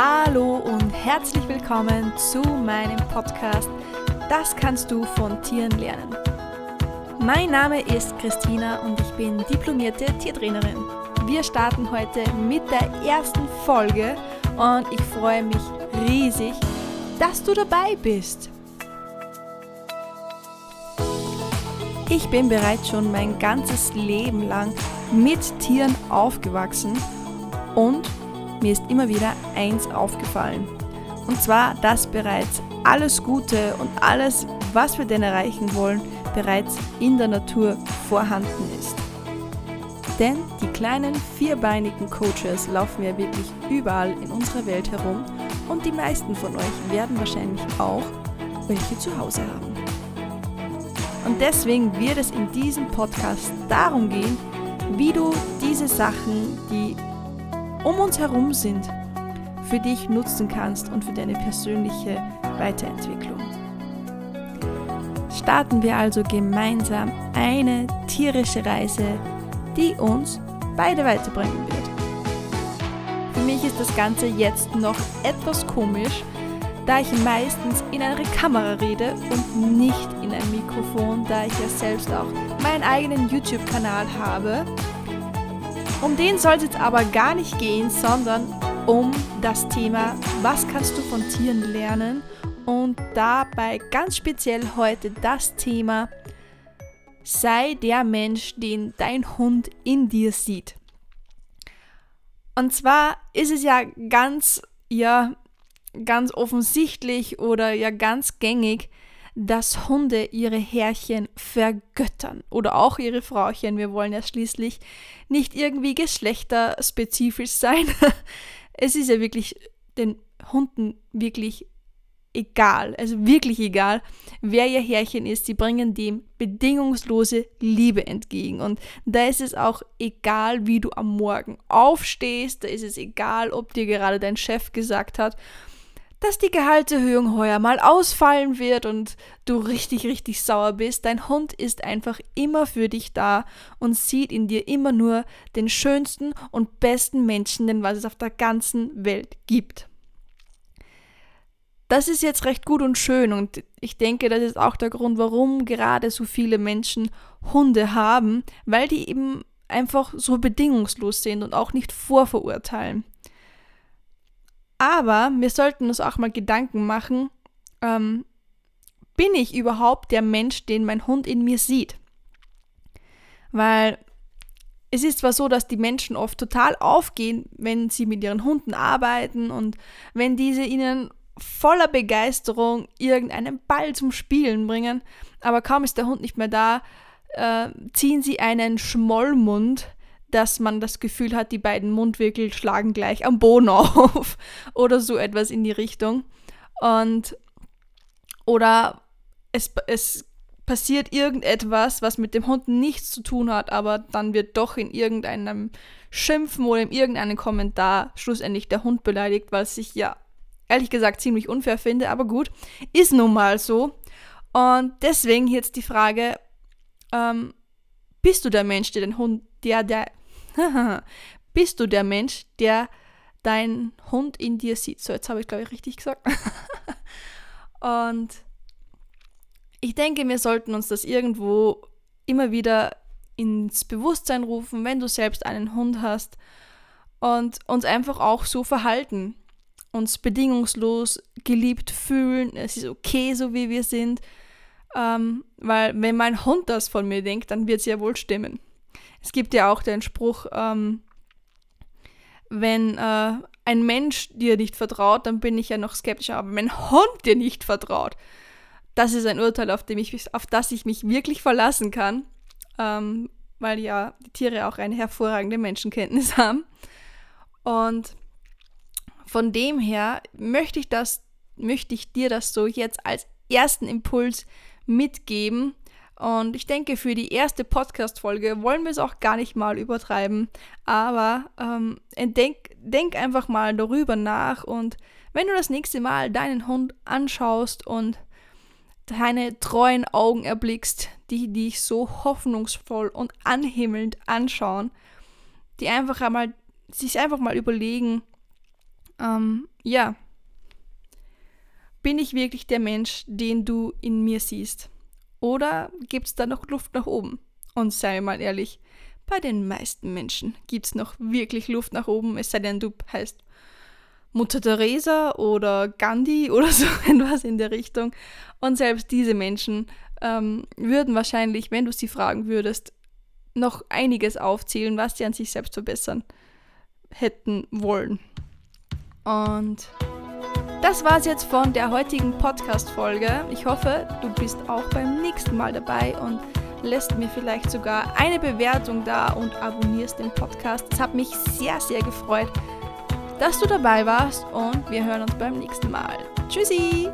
Hallo und herzlich willkommen zu meinem Podcast Das kannst du von Tieren lernen. Mein Name ist Christina und ich bin diplomierte Tiertrainerin. Wir starten heute mit der ersten Folge und ich freue mich riesig, dass du dabei bist. Ich bin bereits schon mein ganzes Leben lang mit Tieren aufgewachsen und mir ist immer wieder eins aufgefallen. Und zwar, dass bereits alles Gute und alles, was wir denn erreichen wollen, bereits in der Natur vorhanden ist. Denn die kleinen vierbeinigen Coaches laufen ja wirklich überall in unserer Welt herum und die meisten von euch werden wahrscheinlich auch welche zu Hause haben. Und deswegen wird es in diesem Podcast darum gehen, wie du diese Sachen, die um uns herum sind, für dich nutzen kannst und für deine persönliche Weiterentwicklung. Starten wir also gemeinsam eine tierische Reise, die uns beide weiterbringen wird. Für mich ist das Ganze jetzt noch etwas komisch, da ich meistens in eine Kamera rede und nicht in ein Mikrofon, da ich ja selbst auch meinen eigenen YouTube-Kanal habe. Um den soll es jetzt aber gar nicht gehen, sondern um das Thema, was kannst du von Tieren lernen? Und dabei ganz speziell heute das Thema, sei der Mensch, den dein Hund in dir sieht. Und zwar ist es ja ganz, ja, ganz offensichtlich oder ja ganz gängig, dass Hunde ihre Herrchen vergöttern oder auch ihre Frauchen. Wir wollen ja schließlich nicht irgendwie geschlechterspezifisch sein. es ist ja wirklich den Hunden wirklich egal, also wirklich egal, wer ihr Herrchen ist. Sie bringen dem bedingungslose Liebe entgegen. Und da ist es auch egal, wie du am Morgen aufstehst. Da ist es egal, ob dir gerade dein Chef gesagt hat, dass die Gehaltserhöhung heuer mal ausfallen wird und du richtig, richtig sauer bist. Dein Hund ist einfach immer für dich da und sieht in dir immer nur den schönsten und besten Menschen, den was es auf der ganzen Welt gibt. Das ist jetzt recht gut und schön und ich denke, das ist auch der Grund, warum gerade so viele Menschen Hunde haben, weil die eben einfach so bedingungslos sind und auch nicht vorverurteilen. Aber wir sollten uns auch mal Gedanken machen, ähm, bin ich überhaupt der Mensch, den mein Hund in mir sieht? Weil es ist zwar so, dass die Menschen oft total aufgehen, wenn sie mit ihren Hunden arbeiten und wenn diese ihnen voller Begeisterung irgendeinen Ball zum Spielen bringen, aber kaum ist der Hund nicht mehr da, äh, ziehen sie einen Schmollmund dass man das Gefühl hat, die beiden Mundwinkel schlagen gleich am Boden auf oder so etwas in die Richtung. Und oder es, es passiert irgendetwas, was mit dem Hund nichts zu tun hat, aber dann wird doch in irgendeinem Schimpfen oder in irgendeinem Kommentar schlussendlich der Hund beleidigt, was ich ja ehrlich gesagt ziemlich unfair finde, aber gut, ist nun mal so. Und deswegen jetzt die Frage, ähm, bist du der Mensch, der den Hund, der, der Bist du der Mensch, der deinen Hund in dir sieht? So, jetzt habe ich, glaube ich, richtig gesagt. Und ich denke, wir sollten uns das irgendwo immer wieder ins Bewusstsein rufen, wenn du selbst einen Hund hast und uns einfach auch so verhalten, uns bedingungslos geliebt fühlen, es ist okay, so wie wir sind, ähm, weil wenn mein Hund das von mir denkt, dann wird es ja wohl stimmen. Es gibt ja auch den Spruch, ähm, wenn äh, ein Mensch dir nicht vertraut, dann bin ich ja noch skeptischer, aber wenn ein Hund dir nicht vertraut, das ist ein Urteil, auf, dem ich, auf das ich mich wirklich verlassen kann, ähm, weil ja die Tiere auch eine hervorragende Menschenkenntnis haben. Und von dem her möchte ich das, möchte ich dir das so jetzt als ersten Impuls mitgeben, und ich denke, für die erste Podcast-Folge wollen wir es auch gar nicht mal übertreiben. Aber ähm, denk, denk einfach mal darüber nach und wenn du das nächste Mal deinen Hund anschaust und deine treuen Augen erblickst, die dich so hoffnungsvoll und anhimmelnd anschauen, die einfach einmal, sich einfach mal überlegen, ähm, ja, bin ich wirklich der Mensch, den du in mir siehst? Oder gibt es da noch Luft nach oben? Und sei mal ehrlich, bei den meisten Menschen gibt es noch wirklich Luft nach oben, es sei denn, du heißt Mutter Teresa oder Gandhi oder so etwas in der Richtung. Und selbst diese Menschen ähm, würden wahrscheinlich, wenn du sie fragen würdest, noch einiges aufzählen, was sie an sich selbst verbessern hätten wollen. Und das war es jetzt von der heutigen Podcast-Folge. Ich hoffe, du bist auch beim nächsten Mal dabei und lässt mir vielleicht sogar eine Bewertung da und abonnierst den Podcast. Das hat mich sehr, sehr gefreut, dass du dabei warst und wir hören uns beim nächsten Mal. Tschüssi!